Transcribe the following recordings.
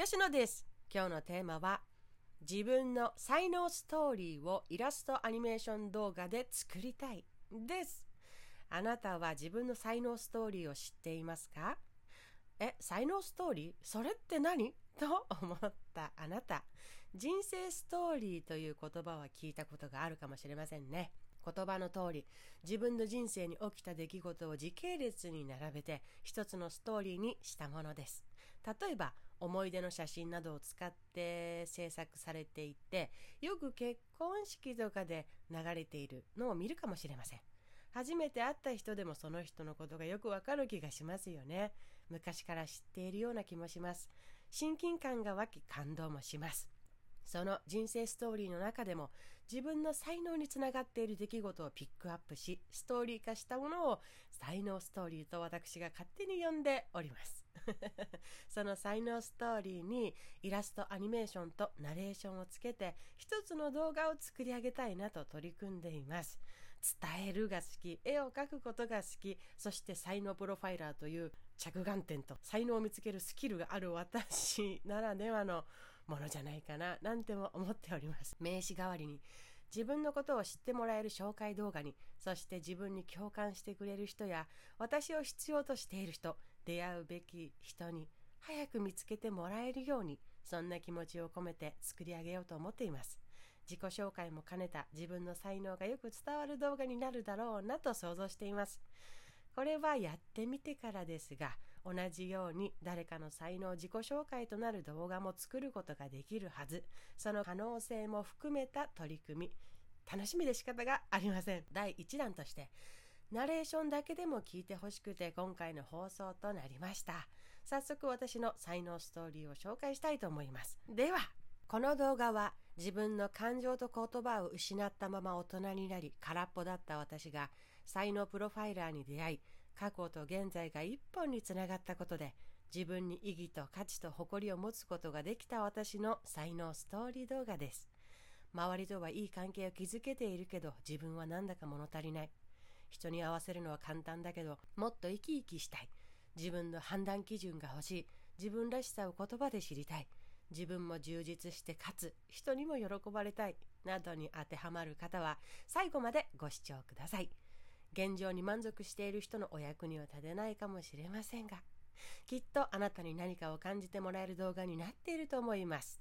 吉野です。今日のテーマは自分の才能ストーリーをイラストアニメーション動画で作りたいです。あなたは自分の才能ストーリーを知っていますか？え、才能ストーリー？それって何？と思ったあなた。人生ストーリーという言葉は聞いたことがあるかもしれませんね。言葉の通り自分の人生に起きた出来事を時系列に並べて一つのストーリーにしたものです。例えば思い出の写真などを使って制作されていてよく結婚式とかで流れているのを見るかもしれません。初めて会った人でもその人のことがよくわかる気がしますよね。昔から知っているような気もします。親近感が湧き感動もします。その人生ストーリーの中でも自分の才能につながっている出来事をピックアップしストーリー化したものを才能ストーリーと私が勝手に呼んでおります。その才能ストーリーにイラストアニメーションとナレーションをつけて一つの動画を作り上げたいなと取り組んでいます。伝えるが好き絵を描くことが好きそして才能プロファイラーという着眼点と才能を見つけるスキルがある私ならではのものじゃないかななんても思っております。名刺代わりに自分のことを知ってもらえる紹介動画にそして自分に共感してくれる人や私を必要としている人出会うべき人に早く見つけてもらえるようにそんな気持ちを込めて作り上げようと思っています。自己紹介も兼ねた自分の才能がよく伝わる動画になるだろうなと想像しています。これはやってみてからですが同じように誰かの才能自己紹介となる動画も作ることができるはず。その可能性も含めた取り組み。楽しみで仕方がありません。第1弾としてナレーションだけでも聞いてほしくて今回の放送となりました。早速私の才能ストーリーを紹介したいと思います。ではこの動画は自分の感情と言葉を失ったまま大人になり空っぽだった私が才能プロファイラーに出会い過去と現在が一本につながったことで自分に意義と価値と誇りを持つことができた私の才能ストーリー動画です。周りとはいい関係を築けているけど自分はなんだか物足りない。人に合わせるのは簡単だけどもっと生き生きしたい。自分の判断基準が欲しい。自分らしさを言葉で知りたい。自分も充実してかつ。人にも喜ばれたい。などに当てはまる方は最後までご視聴ください。現状に満足している人のお役には立てないかもしれませんが、きっとあなたに何かを感じてもらえる動画になっていると思います。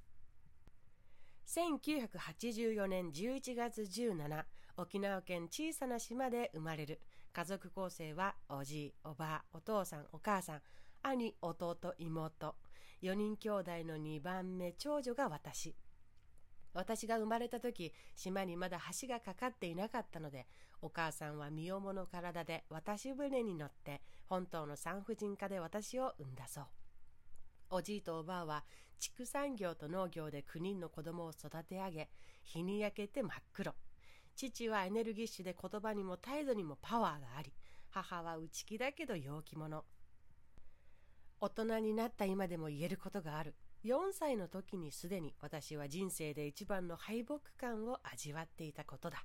1984年11月17沖縄県小さな島で生まれる。家族構成はおじいおばあお父さんお母さん兄弟妹。4人兄弟の2番目長女が私。私が生まれた時島にまだ橋がかかっていなかったのでお母さんは身重の体で渡し船に乗って本島の産婦人科で私を産んだそう。おじいとおばあは畜産業と農業で9人の子供を育て上げ日に焼けて真っ黒。父はエネルギッシュで言葉にも態度にもパワーがあり母は内気だけど陽気者。大人になった今でも言えることがある。4歳の時にすでに私は人生で一番の敗北感を味わっていたことだ。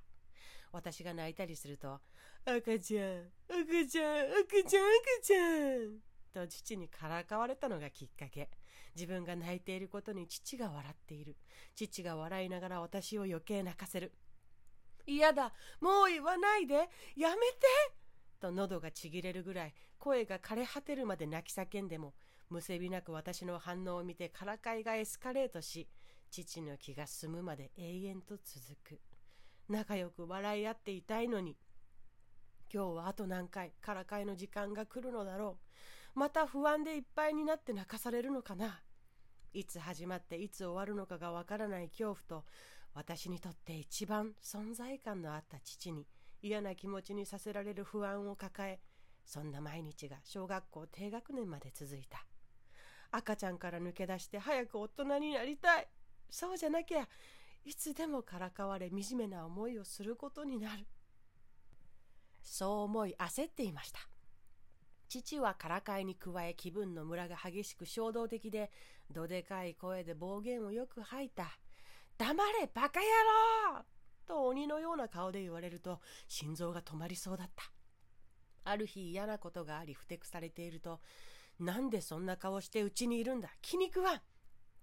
私が泣いたりすると、赤ちゃん、赤ちゃん、赤ちゃん、赤ちゃんと父にからかわれたのがきっかけ。自分が泣いていることに父が笑っている。父が笑いながら私を余計泣かせる。嫌だもう言わないでやめてと喉がちぎれるぐらい声が枯れ果てるまで泣き叫んでもむせびなく私の反応を見てからかいがエスカレートし父の気が済むまで永遠と続く仲良く笑い合っていたいのに。今日はあと何回からかいの時間が来るのだろう。また不安でいっぱいになって泣かされるのかな。いつ始まっていつ終わるのかがわからない恐怖と私にとって一番存在感のあった父に嫌な気持ちにさせられる不安を抱えそんな毎日が小学校低学年まで続いた。赤ちゃんから抜け出して早く大人になりたい。そうじゃなきゃいつでもからかわれ惨めな思いをすることになる。そう思い焦っていました。父はからかいに加え気分のムラが激しく衝動的でどでかい声で暴言をよく吐いた。黙れバカ野郎と鬼のような顔で言われると心臓が止まりそうだった。ある日嫌なことがありふてくされているとなんでそんな顔してうちにいるんだ気に食わん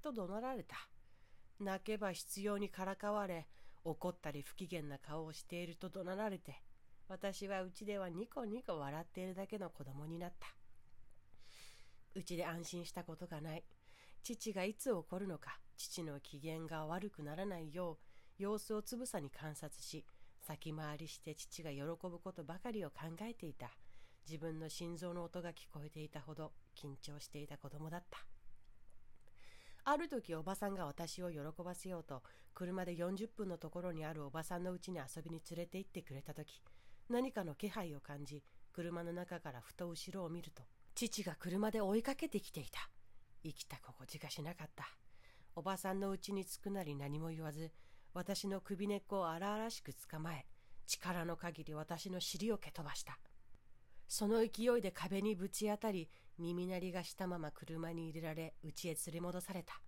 と怒鳴られた。泣けば必要にからかわれ、怒ったり不機嫌な顔をしていると怒鳴られて、私はうちではニコニコ笑っているだけの子供になった。うちで安心したことがない。父がいつ怒るのか、父の機嫌が悪くならないよう、様子をつぶさに観察し、先回りして父が喜ぶことばかりを考えていた。自分の心臓の音が聞こえていたほど緊張していた子供だった。ある時おばさんが私を喜ばせようと車で40分のところにあるおばさんの家に遊びに連れて行ってくれた時何かの気配を感じ車の中からふと後ろを見ると父が車で追いかけてきていた。生きた心地がしなかった。おばさんの家に着くなり何も言わず私の首根っこを荒々しく捕まえ力の限り私の尻を蹴飛ばした。その勢いで壁にぶち当たり耳鳴りがしたまま車に入れられ家へ連れ戻された。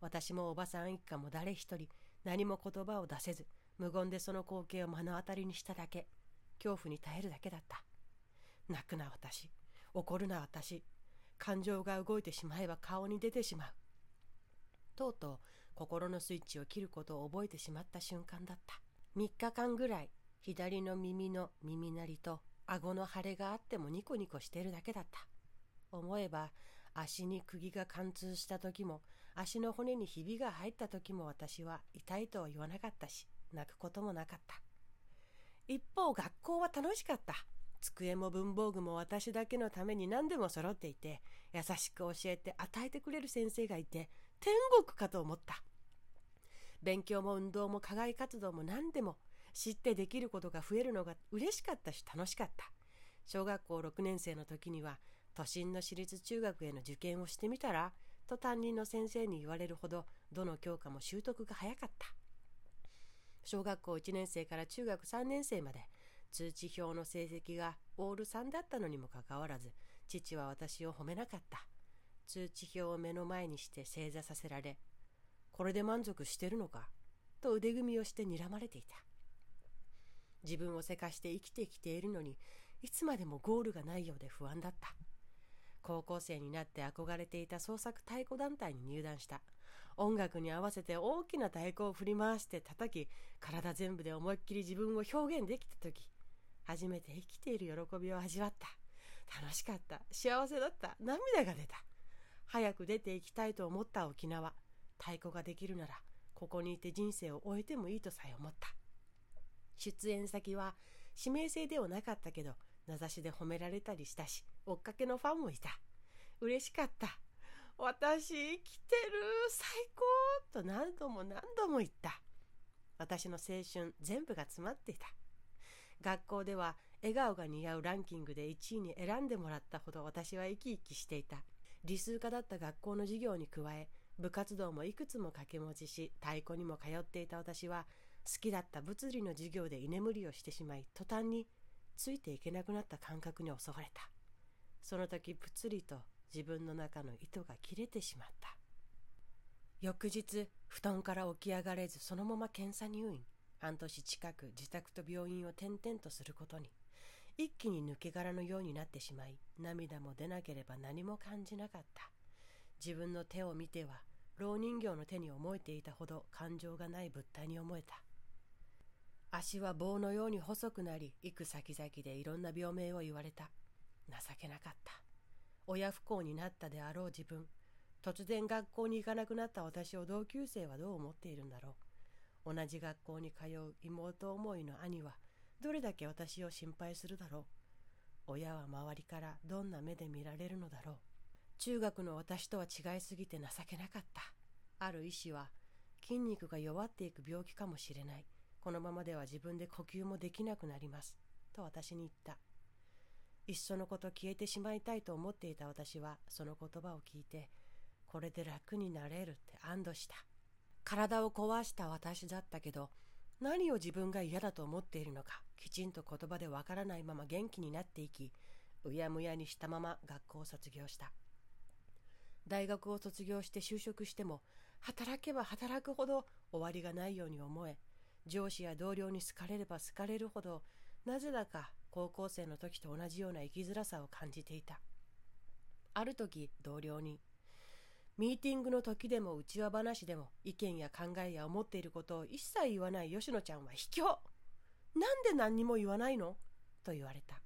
私もおばさん一家も誰一人何も言葉を出せず無言でその光景を目の当たりにしただけ。恐怖に耐えるだけだった。泣くな私怒るな私感情が動いてしまえば顔に出てしまう。とうとう心のスイッチを切ることを覚えてしまった瞬間だった。3日間ぐらい左の耳の耳鳴りと顎の腫れがあってもニコニコしているだけだった。思えば足に釘が貫通した時も足の骨にひびが入った時も私は痛いとは言わなかったし泣くこともなかった。一方学校は楽しかった。机も文房具も私だけのために何でも揃っていて優しく教えて与えてくれる先生がいて天国かと思った。勉強も運動も課外活動も何でも知ってできることが増えるのが嬉しかったし楽しかった。小学校6年生の時には都心の私立中学への受験をしてみたらと担任の先生に言われるほどどの教科も習得が早かった。小学校1年生から中学3年生まで通知表の成績がオール3だったのにもかかわらず父は私を褒めなかった。通知表を目の前にして正座させられこれで満足してるのかと腕組みをして睨まれていた。自分をせかして生きてきているのにいつまでもゴールがないようで不安だった。高校生になって憧れていた創作太鼓団体に入団した。音楽に合わせて大きな太鼓を振り回して叩き体全部で思いっきり自分を表現できた時初めて生きている喜びを味わった。楽しかった。幸せだった。涙が出た。早く出て行きたいと思った沖縄。太鼓ができるならここにいて人生を終えてもいいとさえ思った。出演先は指名制ではなかったけど名指しで褒められたりしたし追っかけのファンもいた。嬉しかった。私生きてる。最高と何度も何度も言った。私の青春全部が詰まっていた。学校では笑顔が似合うランキングで1位に選んでもらったほど私は生き生きしていた。理数科だった学校の授業に加え部活動もいくつも掛け持ちし太鼓にも通っていた。私は好きだった物理の授業で居眠りをしてしまい途端についていけなくなった感覚に襲われた。その時ぷつりと自分の中の糸が切れてしまった。翌日布団から起き上がれずそのまま検査入院。半年近く自宅と病院を転々とすることに。一気に抜け殻のようになってしまい涙も出なければ何も感じなかった。自分の手を見ては老人形の手に思えていたほど感情がない物体に思えた。足は棒のように細くなり行く先々でいろんな病名を言われた。情けなかった。親不幸になったであろう自分。突然学校に行かなくなった私を同級生はどう思っているんだろう。同じ学校に通う妹思いの兄はどれだけ私を心配するだろう。親は周りからどんな目で見られるのだろう。中学の私とは違いすぎて情けなかった。ある医師は筋肉が弱っていく病気かもしれない。このままでは自分で呼吸もできなくなります。と私に言った。いっそのこと消えてしまいたいと思っていた私はその言葉を聞いて、これで楽になれるって安堵した。体を壊した私だったけど、何を自分が嫌だと思っているのか、きちんと言葉でわからないまま元気になっていき、うやむやにしたまま学校を卒業した。大学を卒業して就職しても、働けば働くほど終わりがないように思え、上司や同僚に好かれれば好かれるほどなぜだか高校生の時と同じような生きづらさを感じていた。ある時同僚にミーティングの時でもうちわ話でも意見や考えや思っていることを一切言わない吉野ちゃんは卑怯。なんで何にも言わないの？と言われた。